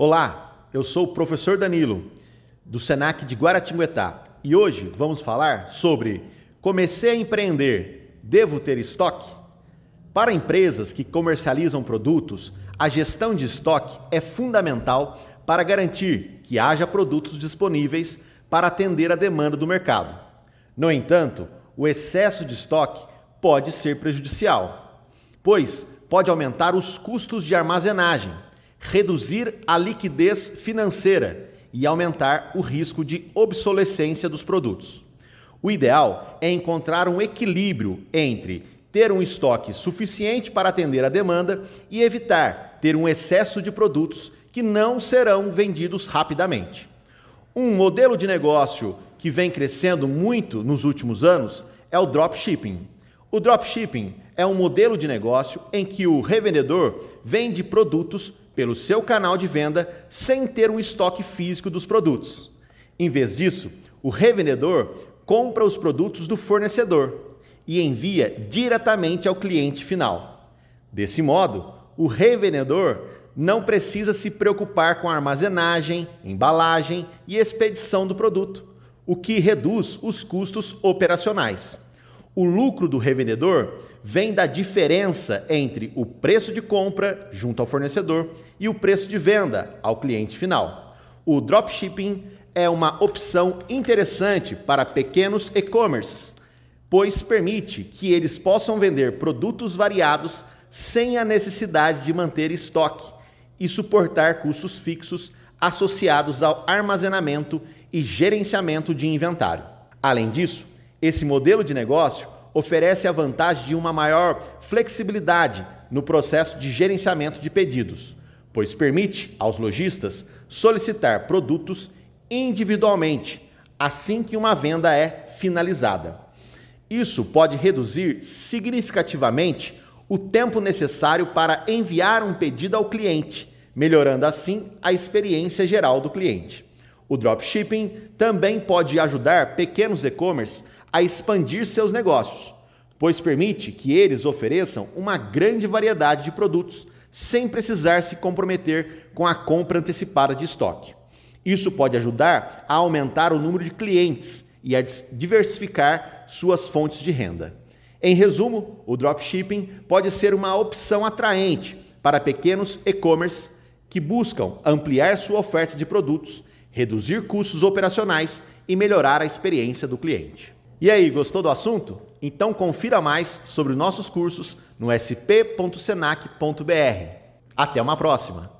Olá, eu sou o professor Danilo, do Senac de Guaratinguetá, e hoje vamos falar sobre comecei a empreender, devo ter estoque? Para empresas que comercializam produtos, a gestão de estoque é fundamental para garantir que haja produtos disponíveis para atender a demanda do mercado. No entanto, o excesso de estoque pode ser prejudicial, pois pode aumentar os custos de armazenagem, reduzir a liquidez financeira e aumentar o risco de obsolescência dos produtos. O ideal é encontrar um equilíbrio entre ter um estoque suficiente para atender a demanda e evitar ter um excesso de produtos que não serão vendidos rapidamente. Um modelo de negócio que vem crescendo muito nos últimos anos é o dropshipping. O dropshipping é um modelo de negócio em que o revendedor vende produtos pelo seu canal de venda sem ter um estoque físico dos produtos. Em vez disso, o revendedor compra os produtos do fornecedor e envia diretamente ao cliente final. Desse modo, o revendedor não precisa se preocupar com a armazenagem, embalagem e expedição do produto, o que reduz os custos operacionais. O lucro do revendedor vem da diferença entre o preço de compra junto ao fornecedor e o preço de venda ao cliente final. O dropshipping é uma opção interessante para pequenos e-commerces, pois permite que eles possam vender produtos variados sem a necessidade de manter estoque e suportar custos fixos associados ao armazenamento e gerenciamento de inventário. Além disso, esse modelo de negócio oferece a vantagem de uma maior flexibilidade no processo de gerenciamento de pedidos, pois permite aos lojistas solicitar produtos individualmente assim que uma venda é finalizada. Isso pode reduzir significativamente o tempo necessário para enviar um pedido ao cliente, melhorando assim a experiência geral do cliente. O dropshipping também pode ajudar pequenos e-commerce a expandir seus negócios, pois permite que eles ofereçam uma grande variedade de produtos sem precisar se comprometer com a compra antecipada de estoque. Isso pode ajudar a aumentar o número de clientes e a diversificar suas fontes de renda. Em resumo, o dropshipping pode ser uma opção atraente para pequenos e-commerce que buscam ampliar sua oferta de produtos, reduzir custos operacionais e melhorar a experiência do cliente. E aí, gostou do assunto? Então confira mais sobre nossos cursos no sp.senac.br. Até uma próxima!